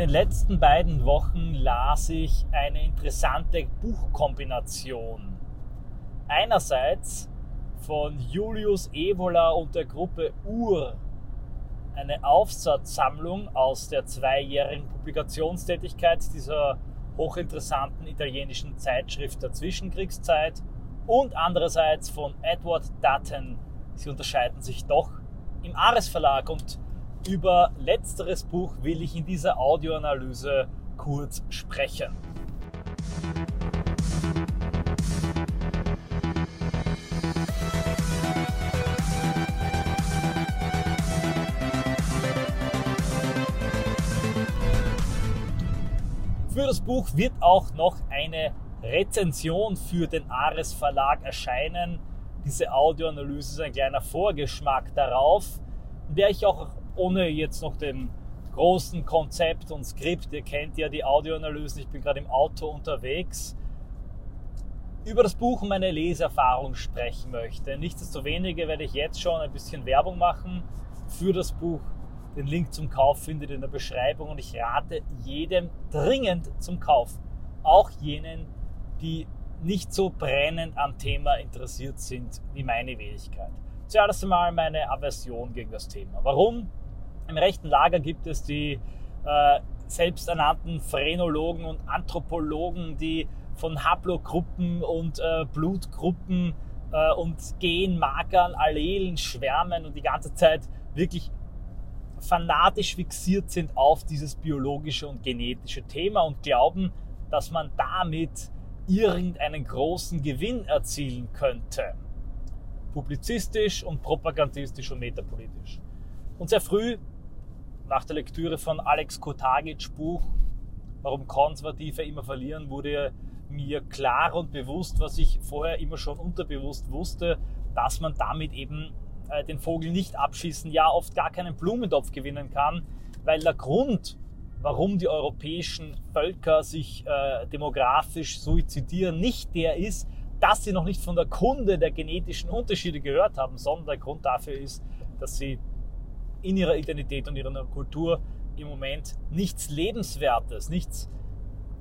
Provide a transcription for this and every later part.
den letzten beiden Wochen las ich eine interessante Buchkombination. Einerseits von Julius Evola und der Gruppe UR, eine Aufsatzsammlung aus der zweijährigen Publikationstätigkeit dieser hochinteressanten italienischen Zeitschrift der Zwischenkriegszeit und andererseits von Edward Dutton. Sie unterscheiden sich doch im Ares Verlag und über letzteres Buch will ich in dieser Audioanalyse kurz sprechen. Für das Buch wird auch noch eine Rezension für den Ares Verlag erscheinen. Diese Audioanalyse ist ein kleiner Vorgeschmack darauf, in der ich auch ohne jetzt noch den großen Konzept und Skript, ihr kennt ja die Audioanalysen, ich bin gerade im Auto unterwegs, über das Buch und meine Leseerfahrung sprechen möchte. Nichtsdestoweniger werde ich jetzt schon ein bisschen Werbung machen für das Buch. Den Link zum Kauf findet ihr in der Beschreibung und ich rate jedem dringend zum Kauf. Auch jenen, die nicht so brennend am Thema interessiert sind wie meine Wenigkeit. Zuerst einmal meine Aversion gegen das Thema. Warum? Im rechten Lager gibt es die äh, selbsternannten Phrenologen und Anthropologen, die von Haplogruppen und äh, Blutgruppen äh, und Genmarkern, Allelen schwärmen und die ganze Zeit wirklich fanatisch fixiert sind auf dieses biologische und genetische Thema und glauben, dass man damit irgendeinen großen Gewinn erzielen könnte. Publizistisch und propagandistisch und metapolitisch. Und sehr früh nach der Lektüre von Alex Kotagic Buch Warum Konservative immer verlieren, wurde mir klar und bewusst, was ich vorher immer schon unterbewusst wusste, dass man damit eben äh, den Vogel nicht abschießen, ja oft gar keinen Blumentopf gewinnen kann, weil der Grund, warum die europäischen Völker sich äh, demografisch suizidieren, nicht der ist, dass sie noch nicht von der Kunde der genetischen Unterschiede gehört haben, sondern der Grund dafür ist, dass sie in ihrer Identität und ihrer Kultur im Moment nichts Lebenswertes, nichts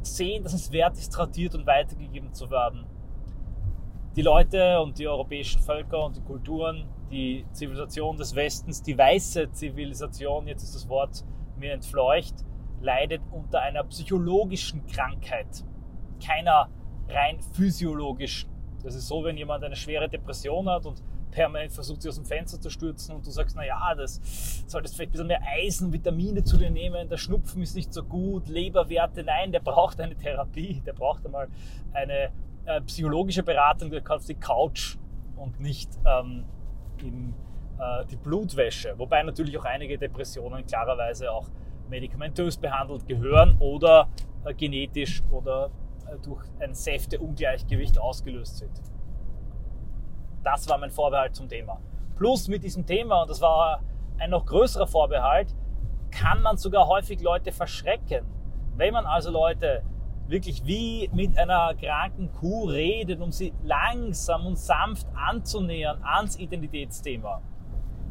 sehen, dass es wert ist, tradiert und weitergegeben zu werden. Die Leute und die europäischen Völker und die Kulturen, die Zivilisation des Westens, die weiße Zivilisation, jetzt ist das Wort mir entfleucht, leidet unter einer psychologischen Krankheit, keiner rein physiologischen. Das ist so, wenn jemand eine schwere Depression hat und permanent versucht, sie aus dem Fenster zu stürzen und du sagst, naja, das solltest vielleicht ein bisschen mehr Eisen, Vitamine zu dir nehmen, der Schnupfen ist nicht so gut, Leberwerte, nein, der braucht eine Therapie, der braucht einmal eine äh, psychologische Beratung, der kauft die Couch und nicht ähm, in äh, die Blutwäsche. Wobei natürlich auch einige Depressionen klarerweise auch medikamentös behandelt gehören oder äh, genetisch oder äh, durch ein Säfteungleichgewicht ausgelöst sind. Das war mein Vorbehalt zum Thema. Plus mit diesem Thema, und das war ein noch größerer Vorbehalt, kann man sogar häufig Leute verschrecken. Wenn man also Leute wirklich wie mit einer kranken Kuh redet, um sie langsam und sanft anzunähern ans Identitätsthema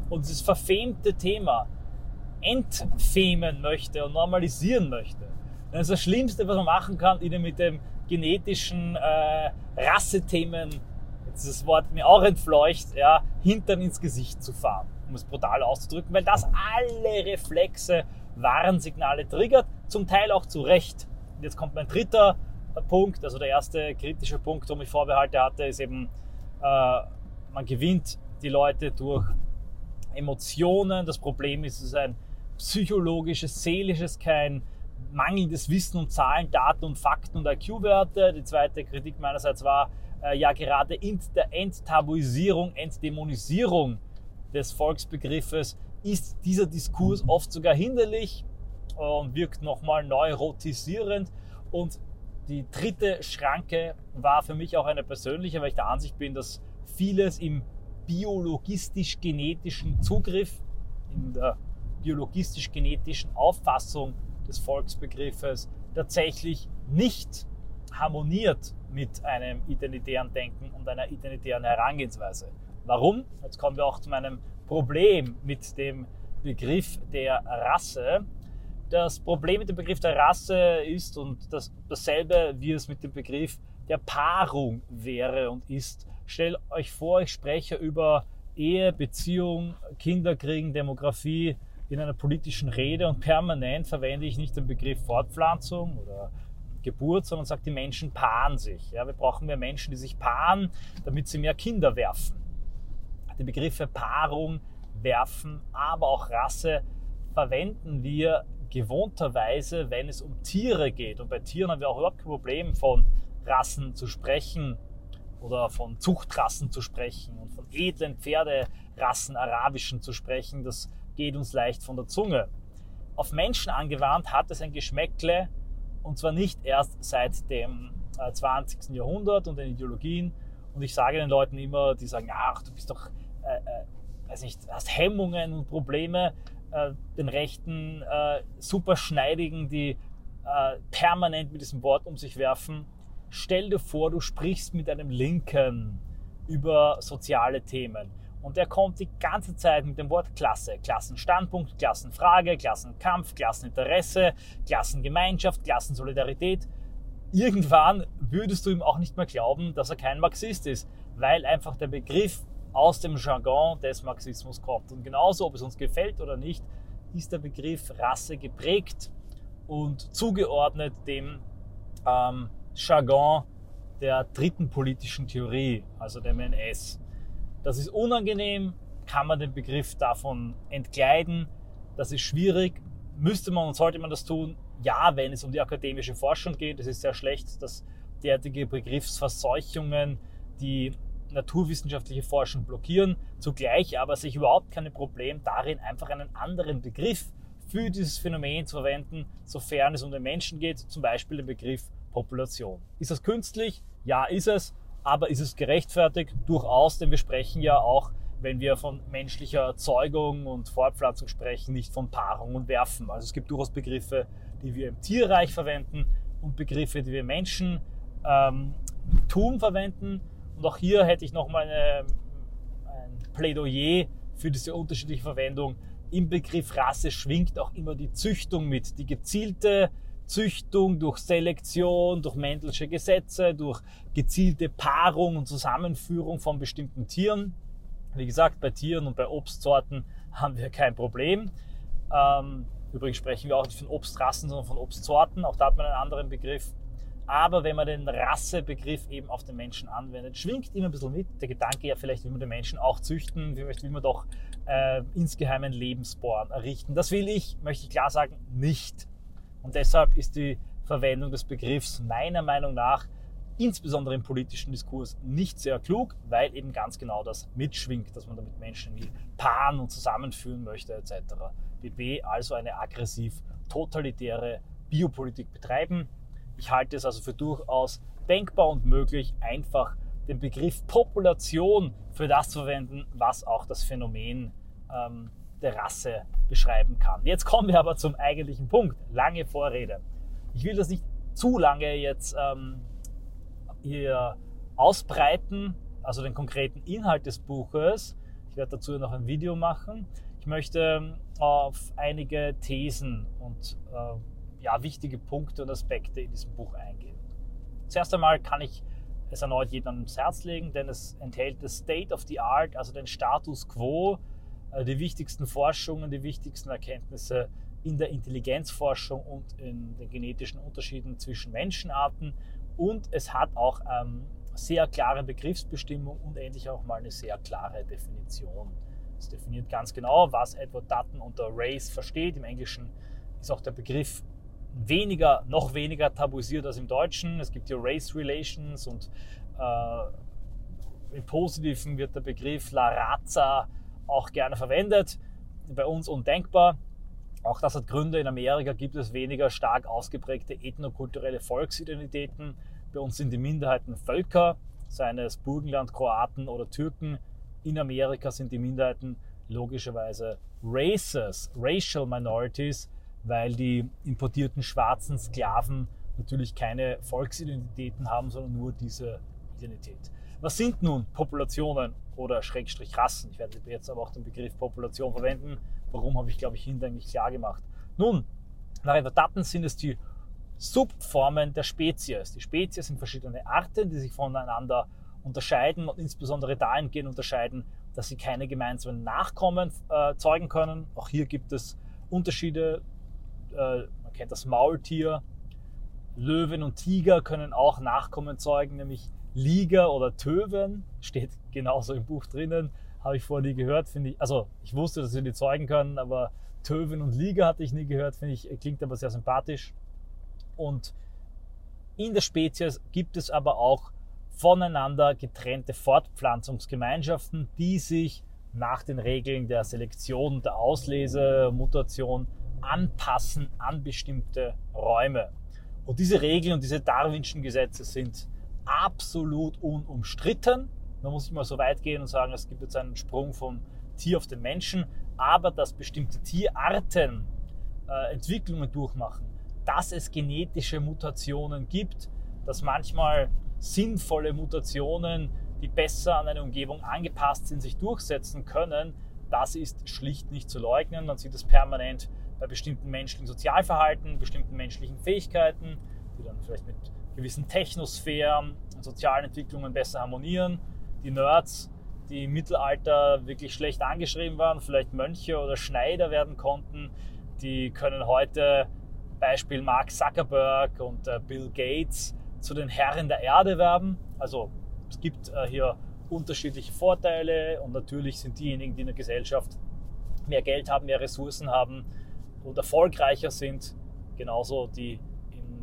und dieses verfemte Thema entfemen möchte und normalisieren möchte, dann ist das Schlimmste, was man machen kann, ihnen mit dem genetischen äh, Rassethemen dieses Wort mir auch entfleucht, ja, Hintern ins Gesicht zu fahren, um es brutal auszudrücken, weil das alle Reflexe, Warnsignale triggert, zum Teil auch zu Recht. Und jetzt kommt mein dritter Punkt, also der erste kritische Punkt, den ich Vorbehalte hatte, ist eben, äh, man gewinnt die Leute durch Emotionen. Das Problem ist, es ist ein psychologisches, seelisches, kein mangelndes Wissen und Zahlen, Daten und Fakten und IQ-Werte. Die zweite Kritik meinerseits war, äh, ja gerade in der Enttabuisierung, Entdämonisierung des Volksbegriffes ist dieser Diskurs oft sogar hinderlich und wirkt nochmal neurotisierend. Und die dritte Schranke war für mich auch eine persönliche, weil ich der Ansicht bin, dass vieles im biologistisch-genetischen Zugriff, in der biologistisch-genetischen Auffassung des Volksbegriffes tatsächlich nicht harmoniert mit einem identitären Denken und einer identitären Herangehensweise. Warum? Jetzt kommen wir auch zu meinem Problem mit dem Begriff der Rasse. Das Problem mit dem Begriff der Rasse ist und das, dasselbe wie es mit dem Begriff der Paarung wäre und ist. Stellt euch vor, ich spreche über Ehe, Beziehung, Kinderkriegen, Demografie in einer politischen Rede und permanent verwende ich nicht den Begriff Fortpflanzung oder Geburt, sondern sage, die Menschen paaren sich. Ja, wir brauchen mehr Menschen, die sich paaren, damit sie mehr Kinder werfen. Die Begriffe Paarung, Werfen, aber auch Rasse verwenden wir gewohnterweise, wenn es um Tiere geht. Und bei Tieren haben wir auch überhaupt kein Problem, von Rassen zu sprechen oder von Zuchtrassen zu sprechen und von edlen Pferderassen, arabischen zu sprechen. Das geht uns leicht von der Zunge. Auf Menschen angewandt hat es ein Geschmäckle und zwar nicht erst seit dem 20. Äh, Jahrhundert und den Ideologien. Und ich sage den Leuten immer, die sagen, ach, du bist doch, äh, äh, weiß nicht, hast Hemmungen und Probleme, äh, den rechten äh, Superschneidigen, die permanent mit diesem Wort um sich werfen. Stell dir vor, du sprichst mit einem Linken über soziale Themen. Und er kommt die ganze Zeit mit dem Wort Klasse, Klassenstandpunkt, Klassenfrage, Klassenkampf, Klasseninteresse, Klassengemeinschaft, Klassensolidarität. Irgendwann würdest du ihm auch nicht mehr glauben, dass er kein Marxist ist, weil einfach der Begriff aus dem Jargon des Marxismus kommt. Und genauso, ob es uns gefällt oder nicht, ist der Begriff Rasse geprägt und zugeordnet dem ähm, Jargon der dritten politischen Theorie, also dem NS. Das ist unangenehm, kann man den Begriff davon entkleiden, das ist schwierig, müsste man und sollte man das tun? Ja, wenn es um die akademische Forschung geht. Es ist sehr schlecht, dass derartige Begriffsverseuchungen die naturwissenschaftliche Forschung blockieren. Zugleich aber sehe ich überhaupt kein Problem darin, einfach einen anderen Begriff für dieses Phänomen zu verwenden, sofern es um den Menschen geht, zum Beispiel den Begriff Population. Ist das künstlich? Ja, ist es. Aber ist es gerechtfertigt? Durchaus, denn wir sprechen ja auch, wenn wir von menschlicher Erzeugung und Fortpflanzung sprechen, nicht von Paarung und Werfen. Also es gibt durchaus Begriffe, die wir im Tierreich verwenden und Begriffe, die wir Menschen ähm, tun verwenden. Und auch hier hätte ich nochmal ein Plädoyer für diese unterschiedliche Verwendung. Im Begriff Rasse schwingt auch immer die Züchtung mit, die gezielte Züchtung durch Selektion, durch Mendelsche Gesetze, durch gezielte Paarung und Zusammenführung von bestimmten Tieren. Wie gesagt, bei Tieren und bei Obstsorten haben wir kein Problem. Ähm, übrigens sprechen wir auch nicht von Obstrassen, sondern von Obstsorten. Auch da hat man einen anderen Begriff. Aber wenn man den Rassebegriff eben auf den Menschen anwendet, schwingt immer ein bisschen mit der Gedanke, ja, vielleicht will man den Menschen auch züchten, vielleicht will man doch äh, insgeheim ein Lebensborn errichten. Das will ich, möchte ich klar sagen, nicht. Und deshalb ist die Verwendung des Begriffs meiner Meinung nach insbesondere im politischen Diskurs nicht sehr klug, weil eben ganz genau das mitschwingt, dass man damit Menschen wie paaren und zusammenführen möchte etc. BB also eine aggressiv totalitäre Biopolitik betreiben ich halte es also für durchaus denkbar und möglich, einfach den Begriff Population für das zu verwenden, was auch das Phänomen ähm, der Rasse beschreiben kann. Jetzt kommen wir aber zum eigentlichen Punkt. Lange Vorrede. Ich will das nicht zu lange jetzt ähm, hier ausbreiten, also den konkreten Inhalt des Buches. Ich werde dazu noch ein Video machen. Ich möchte ähm, auf einige Thesen und äh, ja, wichtige Punkte und Aspekte in diesem Buch eingehen. Zuerst einmal kann ich es erneut jedem ans Herz legen, denn es enthält das State of the Art, also den Status quo, die wichtigsten Forschungen, die wichtigsten Erkenntnisse in der Intelligenzforschung und in den genetischen Unterschieden zwischen Menschenarten. Und es hat auch ähm, sehr klare Begriffsbestimmung und endlich auch mal eine sehr klare Definition. Es definiert ganz genau, was Edward Dutton unter Race versteht. Im Englischen ist auch der Begriff weniger, noch weniger tabuisiert als im Deutschen. Es gibt hier Race Relations und äh, im Positiven wird der Begriff La Raza auch gerne verwendet. Bei uns undenkbar. Auch das hat Gründe. In Amerika gibt es weniger stark ausgeprägte ethnokulturelle Volksidentitäten. Bei uns sind die Minderheiten Völker, seien es Burgenland, Kroaten oder Türken. In Amerika sind die Minderheiten logischerweise Races, Racial Minorities, weil die importierten schwarzen Sklaven natürlich keine Volksidentitäten haben, sondern nur diese Identität. Was sind nun Populationen oder Schrägstrich Rassen? Ich werde jetzt aber auch den Begriff Population verwenden. Warum habe ich, glaube ich, hinlänglich klar gemacht. Nun, Nach Daten sind es die Subformen der Spezies. Die Spezies sind verschiedene Arten, die sich voneinander unterscheiden und insbesondere dahingehend unterscheiden, dass sie keine gemeinsamen Nachkommen äh, zeugen können. Auch hier gibt es Unterschiede. Äh, man kennt das Maultier. Löwen und Tiger können auch Nachkommen zeugen, nämlich Liger oder Töwen. Steht genauso im Buch drinnen. Habe ich vorher nie gehört, finde ich. Also ich wusste, dass sie die zeugen können, aber Töwen und Liger hatte ich nie gehört, finde ich, klingt aber sehr sympathisch. Und in der Spezies gibt es aber auch voneinander getrennte Fortpflanzungsgemeinschaften, die sich nach den Regeln der Selektion, der Auslese, Mutation anpassen an bestimmte Räume. Und diese Regeln und diese Darwinschen Gesetze sind absolut unumstritten. Man muss immer so weit gehen und sagen, es gibt jetzt einen Sprung vom Tier auf den Menschen, aber dass bestimmte Tierarten äh, Entwicklungen durchmachen, dass es genetische Mutationen gibt, dass manchmal sinnvolle Mutationen, die besser an eine Umgebung angepasst sind, sich durchsetzen können, das ist schlicht nicht zu leugnen. Man sieht es permanent bei bestimmten menschlichen Sozialverhalten, bestimmten menschlichen Fähigkeiten, die dann vielleicht mit gewissen Technosphären und sozialen Entwicklungen besser harmonieren. Die Nerds, die im Mittelalter wirklich schlecht angeschrieben waren, vielleicht Mönche oder Schneider werden konnten, die können heute, Beispiel Mark Zuckerberg und äh, Bill Gates, zu den Herren der Erde werden. Also es gibt äh, hier unterschiedliche Vorteile und natürlich sind diejenigen, die in der Gesellschaft mehr Geld haben, mehr Ressourcen haben und erfolgreicher sind, genauso die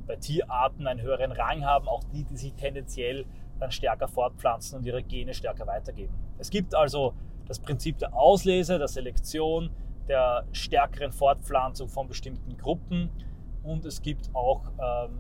bei Tierarten einen höheren Rang haben, auch die, die sich tendenziell dann stärker fortpflanzen und ihre Gene stärker weitergeben. Es gibt also das Prinzip der Auslese, der Selektion, der stärkeren Fortpflanzung von bestimmten Gruppen und es gibt auch ähm,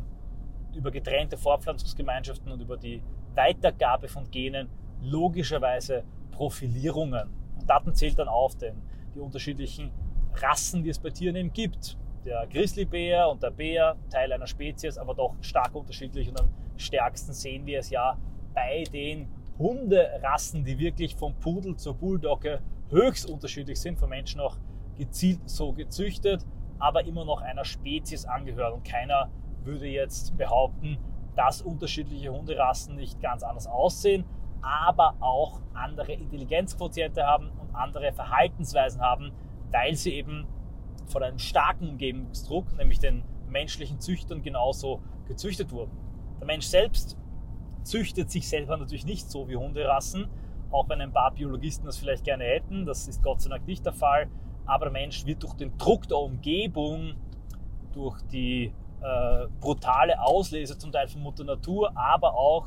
über getrennte Fortpflanzungsgemeinschaften und über die Weitergabe von Genen logischerweise Profilierungen. Und Daten zählt dann auf, denn die unterschiedlichen Rassen, die es bei Tieren eben gibt. Der Grizzlybär und der Bär, Teil einer Spezies, aber doch stark unterschiedlich. Und am stärksten sehen wir es ja bei den Hunderassen, die wirklich vom Pudel zur Bulldogge höchst unterschiedlich sind, von Menschen auch gezielt so gezüchtet, aber immer noch einer Spezies angehören und keiner würde jetzt behaupten, dass unterschiedliche Hunderassen nicht ganz anders aussehen, aber auch andere Intelligenzquotiente haben und andere Verhaltensweisen haben, weil sie eben von einem starken Umgebungsdruck, nämlich den menschlichen Züchtern, genauso gezüchtet wurden. Der Mensch selbst züchtet sich selber natürlich nicht so wie Hunderassen, auch wenn ein paar Biologisten das vielleicht gerne hätten. Das ist Gott sei Dank nicht der Fall. Aber der Mensch wird durch den Druck der Umgebung, durch die äh, brutale Auslese zum Teil von Mutter Natur, aber auch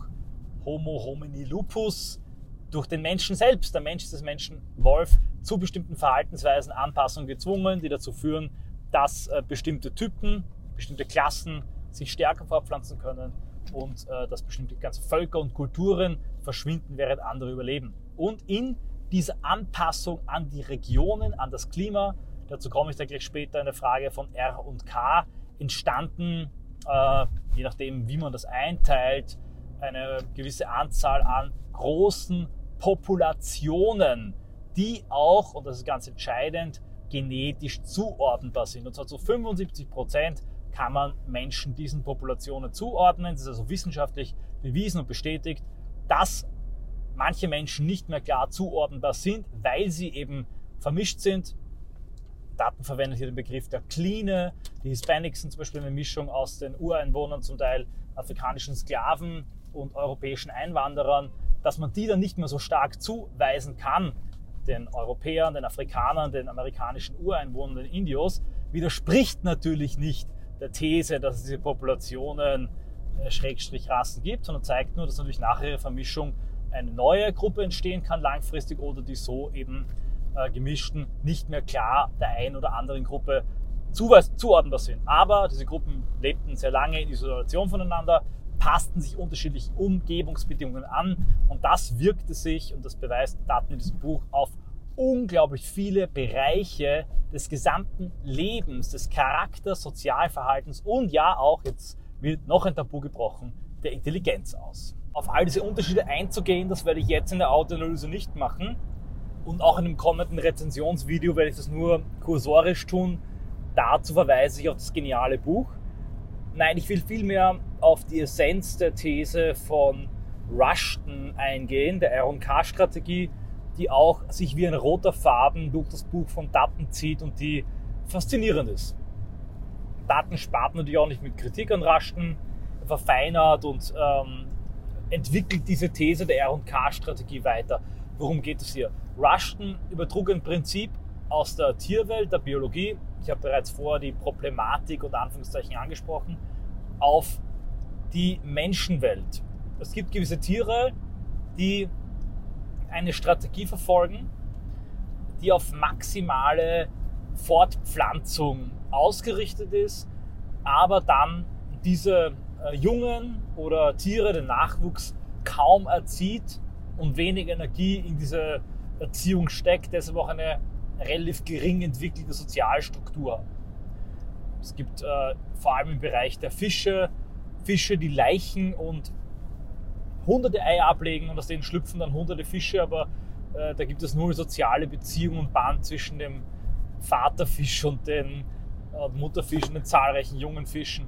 Homo homini lupus durch den Menschen selbst. Der Mensch ist des Menschen Wolf zu bestimmten Verhaltensweisen, Anpassungen gezwungen, die dazu führen, dass äh, bestimmte Typen, bestimmte Klassen sich stärker fortpflanzen können und äh, dass bestimmte ganze Völker und Kulturen verschwinden, während andere überleben. Und in dieser Anpassung an die Regionen, an das Klima, dazu komme ich dann gleich später in der Frage von R und K, entstanden, äh, je nachdem, wie man das einteilt, eine gewisse Anzahl an großen Populationen, die auch, und das ist ganz entscheidend, genetisch zuordnenbar sind. Und zwar zu 75 Prozent kann man Menschen diesen Populationen zuordnen. Das ist also wissenschaftlich bewiesen und bestätigt, dass manche Menschen nicht mehr klar zuordnenbar sind, weil sie eben vermischt sind Daten verwendet hier den Begriff der Kline. Die Hispanics sind zum Beispiel eine Mischung aus den Ureinwohnern, zum Teil afrikanischen Sklaven und europäischen Einwanderern, dass man die dann nicht mehr so stark zuweisen kann, den Europäern, den Afrikanern, den amerikanischen Ureinwohnern, den Indios, widerspricht natürlich nicht der These, dass es diese Populationen äh, Schrägstrich Rassen gibt, sondern zeigt nur, dass natürlich nach ihrer Vermischung eine neue Gruppe entstehen kann langfristig oder die so eben äh, gemischten nicht mehr klar der einen oder anderen Gruppe zuordnenbar sind. Aber diese Gruppen lebten sehr lange in Isolation voneinander, passten sich unterschiedlichen Umgebungsbedingungen an und das wirkte sich, und das beweist Daten in diesem Buch, auf unglaublich viele Bereiche des gesamten Lebens, des Charakters, Sozialverhaltens und ja auch, jetzt wird noch ein Tabu gebrochen, der Intelligenz aus. Auf all diese Unterschiede einzugehen, das werde ich jetzt in der Autoanalyse nicht machen. Und auch in einem kommenden Rezensionsvideo werde ich das nur kursorisch tun. dazu verweise ich auf das geniale Buch. Nein, ich will vielmehr auf die Essenz der These von Rushton eingehen, der R&K-Strategie, die auch sich wie ein roter Faden durch das Buch von Dutton zieht und die faszinierend ist. Dutton spart natürlich auch nicht mit Kritik an Rushton, verfeinert und ähm, entwickelt diese These der R&K-Strategie weiter. Worum geht es hier? Rushton übertrug ein Prinzip aus der Tierwelt, der Biologie, ich habe bereits vorher die Problematik und Anführungszeichen angesprochen, auf die Menschenwelt. Es gibt gewisse Tiere, die eine Strategie verfolgen, die auf maximale Fortpflanzung ausgerichtet ist, aber dann diese äh, Jungen oder Tiere, den Nachwuchs kaum erzieht und wenig Energie in diese Erziehung steckt, deshalb auch eine relativ gering entwickelte Sozialstruktur. Es gibt äh, vor allem im Bereich der Fische Fische, die Leichen und hunderte Eier ablegen und aus denen schlüpfen dann hunderte Fische, aber äh, da gibt es nur soziale Beziehungen und Band zwischen dem Vaterfisch und den äh, Mutterfisch und den zahlreichen jungen Fischen.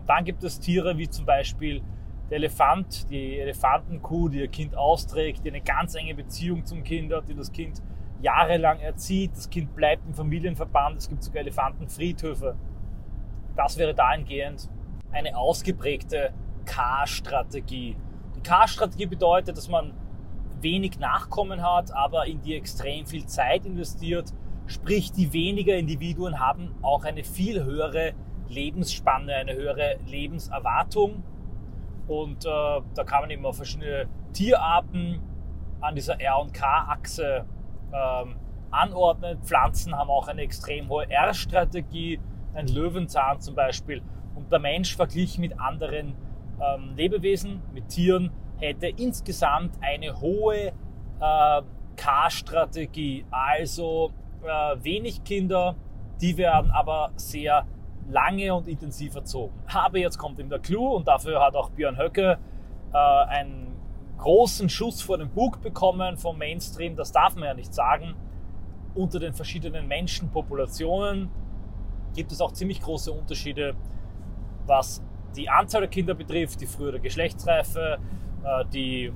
Und dann gibt es Tiere wie zum Beispiel der Elefant, die Elefantenkuh, die ihr Kind austrägt, die eine ganz enge Beziehung zum Kind hat, die das Kind jahrelang erzieht. Das Kind bleibt im Familienverband. Es gibt sogar Elefantenfriedhöfe. Das wäre dahingehend eine ausgeprägte K-Strategie. Die K-Strategie bedeutet, dass man wenig Nachkommen hat, aber in die extrem viel Zeit investiert. Sprich, die weniger Individuen haben auch eine viel höhere Lebensspanne, eine höhere Lebenserwartung. Und äh, da kann man eben auf verschiedene Tierarten an dieser R- und K-Achse ähm, anordnen. Pflanzen haben auch eine extrem hohe R-Strategie, ein Löwenzahn zum Beispiel. Und der Mensch verglichen mit anderen ähm, Lebewesen, mit Tieren, hätte insgesamt eine hohe äh, K-Strategie. Also äh, wenig Kinder, die werden aber sehr lange und intensiv erzogen. Aber jetzt kommt eben der Clou und dafür hat auch Björn Höcke äh, einen großen Schuss vor den Bug bekommen vom Mainstream. Das darf man ja nicht sagen. Unter den verschiedenen Menschenpopulationen gibt es auch ziemlich große Unterschiede, was die Anzahl der Kinder betrifft, die frühere Geschlechtsreife, äh, die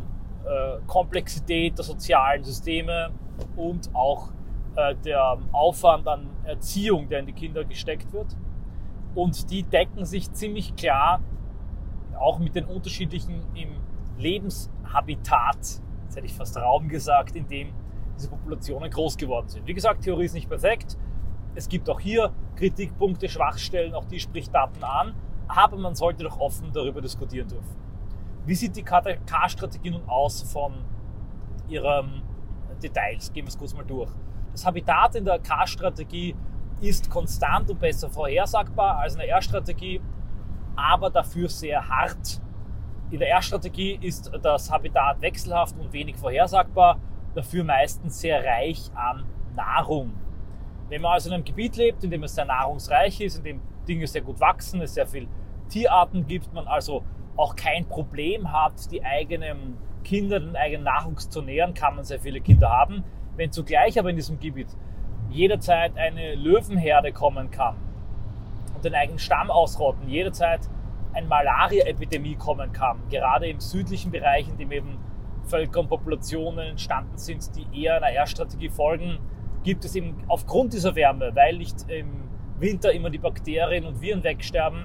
äh, Komplexität der sozialen Systeme und auch äh, der Aufwand an Erziehung, der in die Kinder gesteckt wird. Und die decken sich ziemlich klar auch mit den unterschiedlichen im Lebenshabitat, jetzt hätte ich fast Raum gesagt, in dem diese Populationen groß geworden sind. Wie gesagt, Theorie ist nicht perfekt. Es gibt auch hier Kritikpunkte, Schwachstellen, auch die spricht Daten an, aber man sollte doch offen darüber diskutieren dürfen. Wie sieht die K-Strategie nun aus von ihren Details? Gehen wir es kurz mal durch. Das Habitat in der K-Strategie ist konstant und besser vorhersagbar als eine R-Strategie, aber dafür sehr hart. In der R-Strategie ist das Habitat wechselhaft und wenig vorhersagbar, dafür meistens sehr reich an Nahrung. Wenn man also in einem Gebiet lebt, in dem es sehr nahrungsreich ist, in dem Dinge sehr gut wachsen, es sehr viel Tierarten gibt, man also auch kein Problem hat, die eigenen Kinder, den eigenen Nachwuchs zu nähern, kann man sehr viele Kinder haben. Wenn zugleich aber in diesem Gebiet jederzeit eine Löwenherde kommen kann und den eigenen Stamm ausrotten, jederzeit eine Malaria-Epidemie kommen kann, gerade im südlichen Bereich, in dem eben Völker und Populationen entstanden sind, die eher einer R-Strategie folgen, gibt es eben aufgrund dieser Wärme, weil nicht im Winter immer die Bakterien und Viren wegsterben,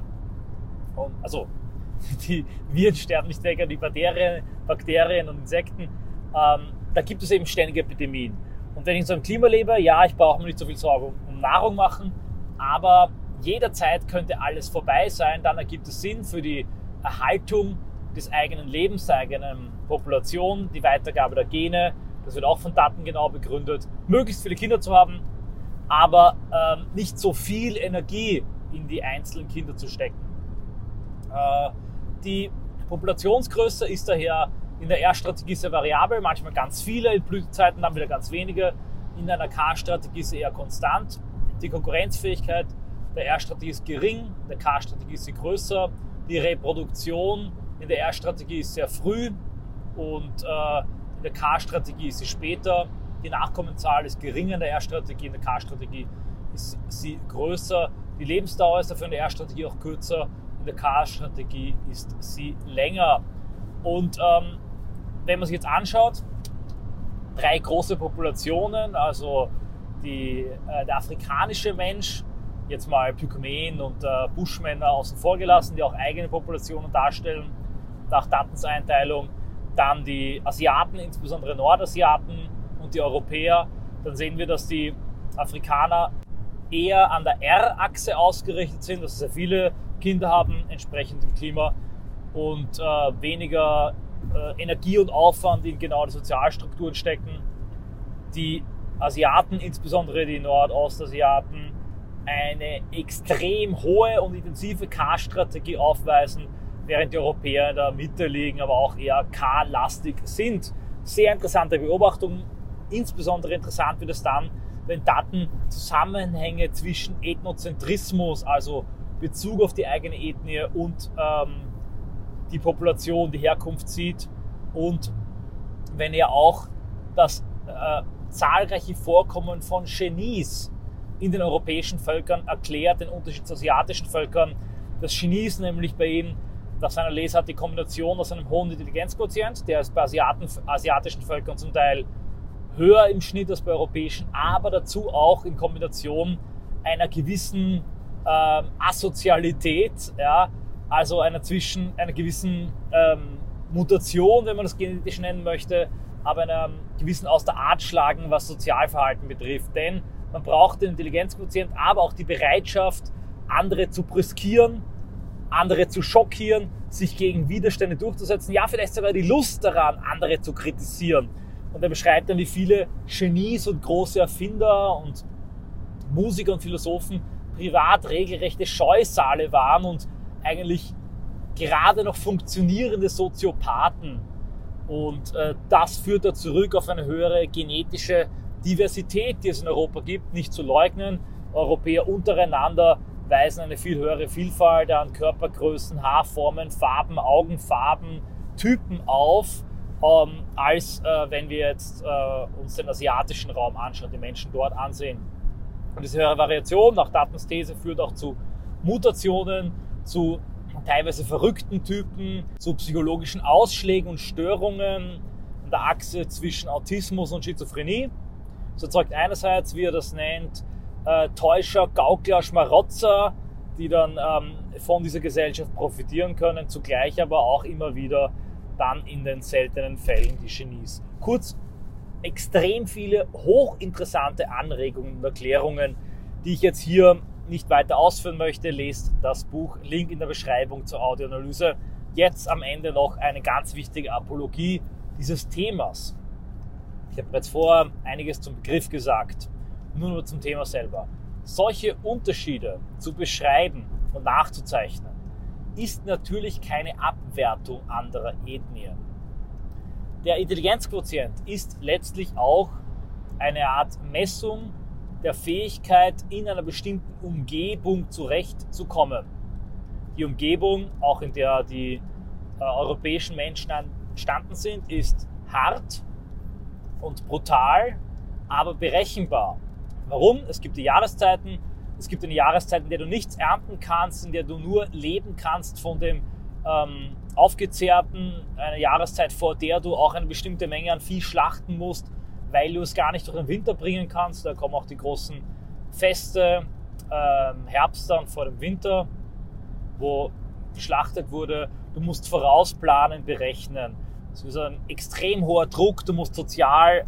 und, also die Viren sterben nicht weg, die Bakterien, Bakterien und Insekten, ähm, da gibt es eben ständige Epidemien. Und wenn ich in so einem Klima lebe, ja, ich brauche mir nicht so viel Sorgen um Nahrung machen, aber jederzeit könnte alles vorbei sein, dann ergibt es Sinn für die Erhaltung des eigenen Lebens, der eigenen Population, die Weitergabe der Gene, das wird auch von Daten genau begründet, möglichst viele Kinder zu haben, aber ähm, nicht so viel Energie in die einzelnen Kinder zu stecken. Äh, die Populationsgröße ist daher in der R-Strategie sehr variabel, manchmal ganz viele, in Blütezeiten dann wieder ganz wenige. In einer K-Strategie ist sie eher konstant. Die Konkurrenzfähigkeit der R-Strategie ist gering, der K-Strategie ist sie größer. Die Reproduktion in der R-Strategie ist sehr früh und äh, in der K-Strategie ist sie später. Die Nachkommenzahl ist geringer in der R-Strategie, in der K-Strategie ist sie größer. Die Lebensdauer ist dafür in der R-Strategie auch kürzer, in K-Strategie ist sie länger. Und ähm, wenn man sich jetzt anschaut, drei große Populationen, also die, äh, der afrikanische Mensch, jetzt mal Pygmäen und äh, Buschmänner außen vor gelassen, die auch eigene Populationen darstellen, nach Datenseinteilung, dann die Asiaten, insbesondere Nordasiaten und die Europäer, dann sehen wir, dass die Afrikaner eher an der R-Achse ausgerichtet sind, dass sehr viele Kinder haben, entsprechend im Klima und äh, weniger äh, Energie und Aufwand in genau die Sozialstrukturen stecken. Die Asiaten, insbesondere die Nordostasiaten, eine extrem hohe und intensive K-Strategie aufweisen, während die Europäer in der Mitte liegen, aber auch eher K-lastig sind. Sehr interessante Beobachtung. Insbesondere interessant wird es dann, wenn Daten Zusammenhänge zwischen Ethnozentrismus, also Bezug auf die eigene Ethnie und ähm, die Population, die Herkunft sieht und wenn er auch das äh, zahlreiche Vorkommen von Genies in den europäischen Völkern erklärt, den Unterschied zu asiatischen Völkern. Das Genie ist nämlich bei ihm nach seiner Lesart die Kombination aus einem hohen Intelligenzquotient, der ist bei Asiaten, asiatischen Völkern zum Teil höher im Schnitt als bei europäischen, aber dazu auch in Kombination einer gewissen äh, Asozialität, ja, also einer zwischen einer gewissen ähm, Mutation, wenn man das genetisch nennen möchte, aber einer gewissen aus der Art schlagen, was Sozialverhalten betrifft. Denn man braucht den Intelligenzquotient, aber auch die Bereitschaft, andere zu brüskieren, andere zu schockieren, sich gegen Widerstände durchzusetzen, ja, vielleicht sogar die Lust daran, andere zu kritisieren. Und er beschreibt dann, wie viele Genies und große Erfinder und Musiker und Philosophen privat regelrechte Scheusale waren und eigentlich gerade noch funktionierende Soziopathen. Und äh, das führt da zurück auf eine höhere genetische Diversität, die es in Europa gibt, nicht zu leugnen. Europäer untereinander weisen eine viel höhere Vielfalt an Körpergrößen, Haarformen, Farben, Augenfarben, Typen auf, ähm, als äh, wenn wir jetzt äh, uns den asiatischen Raum anschauen, die Menschen dort ansehen. Und diese höhere Variation nach Dattens These führt auch zu Mutationen, zu teilweise verrückten Typen, zu psychologischen Ausschlägen und Störungen an der Achse zwischen Autismus und Schizophrenie. Das erzeugt einerseits, wie er das nennt, äh, Täuscher, Gaukler, Schmarotzer, die dann ähm, von dieser Gesellschaft profitieren können, zugleich aber auch immer wieder dann in den seltenen Fällen die Genies. Kurz, extrem viele hochinteressante Anregungen und Erklärungen, die ich jetzt hier nicht weiter ausführen möchte, lest das Buch, Link in der Beschreibung zur Audioanalyse. Jetzt am Ende noch eine ganz wichtige Apologie dieses Themas. Ich habe jetzt vorher einiges zum Begriff gesagt, nur nur zum Thema selber. Solche Unterschiede zu beschreiben und nachzuzeichnen, ist natürlich keine Abwertung anderer Ethnien. Der Intelligenzquotient ist letztlich auch eine Art Messung der Fähigkeit, in einer bestimmten Umgebung zurechtzukommen. Die Umgebung, auch in der die äh, europäischen Menschen entstanden sind, ist hart und brutal, aber berechenbar. Warum? Es gibt die Jahreszeiten, es gibt eine Jahreszeit, in der du nichts ernten kannst, in der du nur leben kannst von dem ähm, Aufgezehrten, eine Jahreszeit, vor der du auch eine bestimmte Menge an Vieh schlachten musst, weil du es gar nicht durch den Winter bringen kannst. Da kommen auch die großen Feste, ähm, Herbst dann vor dem Winter, wo geschlachtet wurde. Du musst vorausplanen, berechnen. Es ist ein extrem hoher Druck. Du musst sozial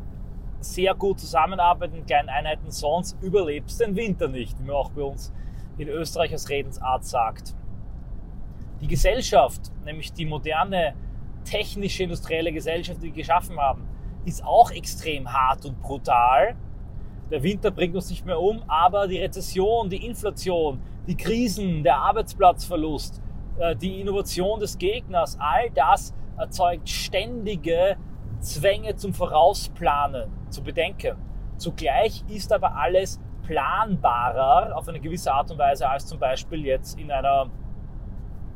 sehr gut zusammenarbeiten in kleinen Einheiten, sonst überlebst du den Winter nicht, wie man auch bei uns in Österreich als Redensart sagt. Die Gesellschaft, nämlich die moderne technische industrielle Gesellschaft, die wir geschaffen haben, ist auch extrem hart und brutal. Der Winter bringt uns nicht mehr um, aber die Rezession, die Inflation, die Krisen, der Arbeitsplatzverlust, äh, die Innovation des Gegners, all das erzeugt ständige Zwänge zum Vorausplanen, zu bedenken. Zugleich ist aber alles planbarer auf eine gewisse Art und Weise als zum Beispiel jetzt in einer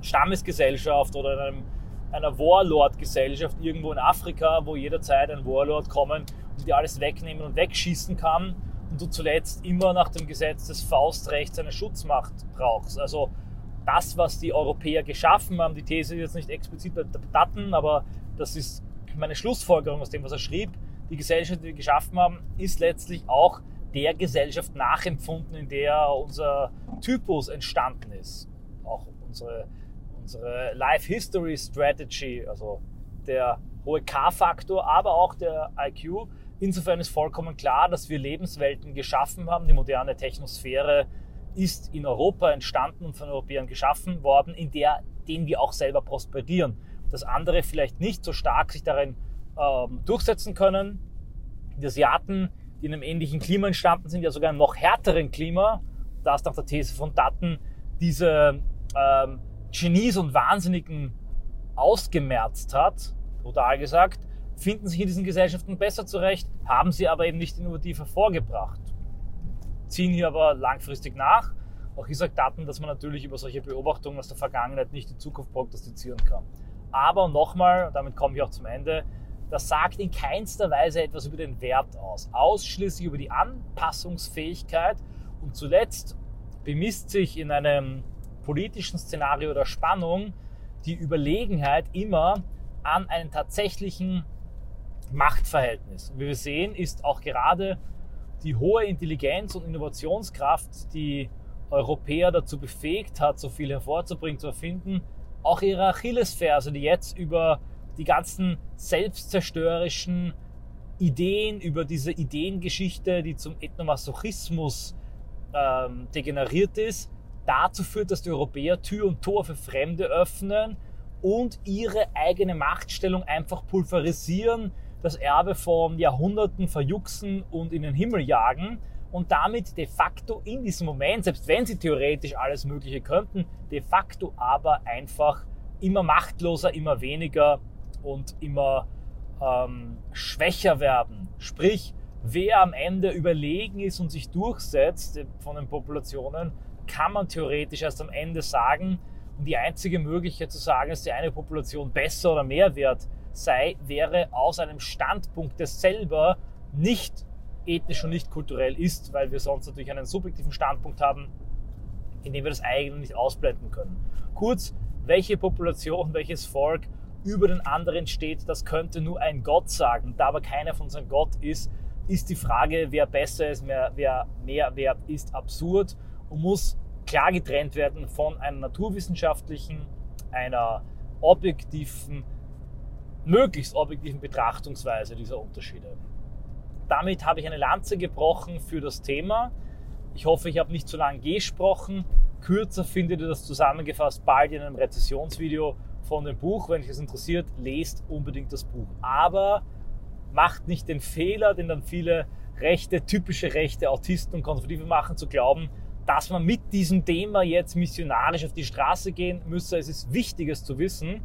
Stammesgesellschaft oder in einem, einer Warlord-Gesellschaft irgendwo in Afrika, wo jederzeit ein Warlord kommen und die alles wegnehmen und wegschießen kann und du zuletzt immer nach dem Gesetz des Faustrechts eine Schutzmacht brauchst. Also das, was die Europäer geschaffen haben, die These ist jetzt nicht explizit bei Daten, aber das ist meine Schlussfolgerung aus dem, was er schrieb, die Gesellschaft, die wir geschaffen haben, ist letztlich auch der Gesellschaft nachempfunden, in der unser Typus entstanden ist. Auch unsere, unsere Life History Strategy, also der hohe K-Faktor, aber auch der IQ. Insofern ist vollkommen klar, dass wir Lebenswelten geschaffen haben. Die moderne Technosphäre ist in Europa entstanden und von Europäern geschaffen worden, in der, denen wir auch selber prosperieren. Dass andere vielleicht nicht so stark sich darin ähm, durchsetzen können. Die Asiaten, die in einem ähnlichen Klima entstanden sind, ja sogar einem noch härteren Klima, das nach der These von Datten diese ähm, Genies und Wahnsinnigen ausgemerzt hat, brutal gesagt, finden sich in diesen Gesellschaften besser zurecht, haben sie aber eben nicht innovativ hervorgebracht. Ziehen hier aber langfristig nach. Auch hier sagt Daten, dass man natürlich über solche Beobachtungen aus der Vergangenheit nicht die Zukunft prognostizieren kann. Aber nochmal, damit komme ich auch zum Ende, das sagt in keinster Weise etwas über den Wert aus. Ausschließlich über die Anpassungsfähigkeit und zuletzt bemisst sich in einem politischen Szenario der Spannung die Überlegenheit immer an einem tatsächlichen Machtverhältnis. wie wir sehen, ist auch gerade die hohe Intelligenz und Innovationskraft, die Europäer dazu befähigt hat, so viel hervorzubringen, zu erfinden, auch ihre Achillesferse, die jetzt über die ganzen selbstzerstörerischen Ideen, über diese Ideengeschichte, die zum Ethnomasochismus ähm, degeneriert ist, dazu führt, dass die Europäer Tür und Tor für Fremde öffnen und ihre eigene Machtstellung einfach pulverisieren, das Erbe von Jahrhunderten verjuxen und in den Himmel jagen und damit de facto in diesem Moment, selbst wenn sie theoretisch alles Mögliche könnten, de facto aber einfach immer machtloser, immer weniger und immer ähm, schwächer werden. Sprich, wer am Ende überlegen ist und sich durchsetzt von den Populationen, kann man theoretisch erst am Ende sagen. Und die einzige Möglichkeit zu sagen, dass die eine Population besser oder mehr wert sei, wäre aus einem Standpunkt, der selber nicht ethnisch und nicht kulturell ist, weil wir sonst natürlich einen subjektiven Standpunkt haben, in dem wir das eigene nicht ausblenden können. Kurz, welche Population, welches Volk über den anderen steht, das könnte nur ein Gott sagen. Da aber keiner von uns Gott ist, ist die Frage, wer besser ist, wer mehr wert ist, absurd und muss klar getrennt werden von einer naturwissenschaftlichen, einer objektiven, möglichst objektiven Betrachtungsweise dieser Unterschiede. Damit habe ich eine Lanze gebrochen für das Thema. Ich hoffe, ich habe nicht zu lange gesprochen. Kürzer findet ihr das zusammengefasst bald in einem Rezessionsvideo von dem Buch. Wenn euch das interessiert, lest unbedingt das Buch. Aber macht nicht den Fehler, den dann viele rechte, typische rechte Autisten und Konservative machen, zu glauben, dass man mit diesem Thema jetzt missionarisch auf die Straße gehen müsse. Es ist Wichtiges zu wissen,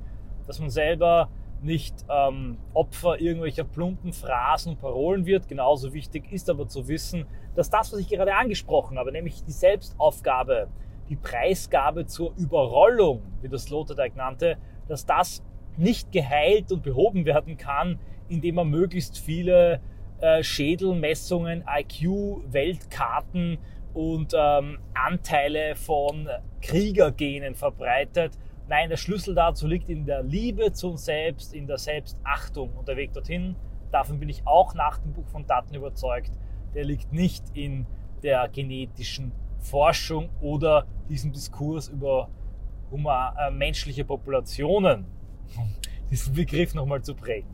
dass man selber nicht ähm, Opfer irgendwelcher plumpen Phrasen und Parolen wird. Genauso wichtig ist aber zu wissen, dass das, was ich gerade angesprochen habe, nämlich die Selbstaufgabe, die Preisgabe zur Überrollung, wie das Sloterdijk nannte, dass das nicht geheilt und behoben werden kann, indem man möglichst viele äh, Schädelmessungen, IQ, Weltkarten und ähm, Anteile von Kriegergenen verbreitet. Nein, der Schlüssel dazu liegt in der Liebe zu uns selbst, in der Selbstachtung. Und der Weg dorthin, davon bin ich auch nach dem Buch von Daten überzeugt, der liegt nicht in der genetischen Forschung oder diesem Diskurs über äh, menschliche Populationen, diesen Begriff nochmal zu prägen.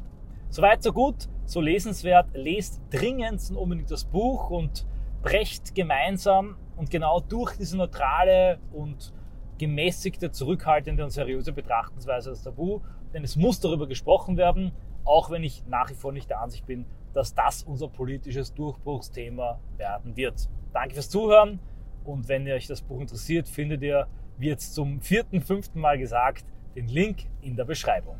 Soweit, so gut, so lesenswert. Lest dringend unbedingt das Buch und brecht gemeinsam und genau durch diese neutrale und gemäßigte, zurückhaltende und seriöse Betrachtungsweise das Tabu, denn es muss darüber gesprochen werden, auch wenn ich nach wie vor nicht der Ansicht bin, dass das unser politisches Durchbruchsthema werden wird. Danke fürs Zuhören und wenn ihr euch das Buch interessiert, findet ihr, wie jetzt zum vierten, fünften Mal gesagt, den Link in der Beschreibung.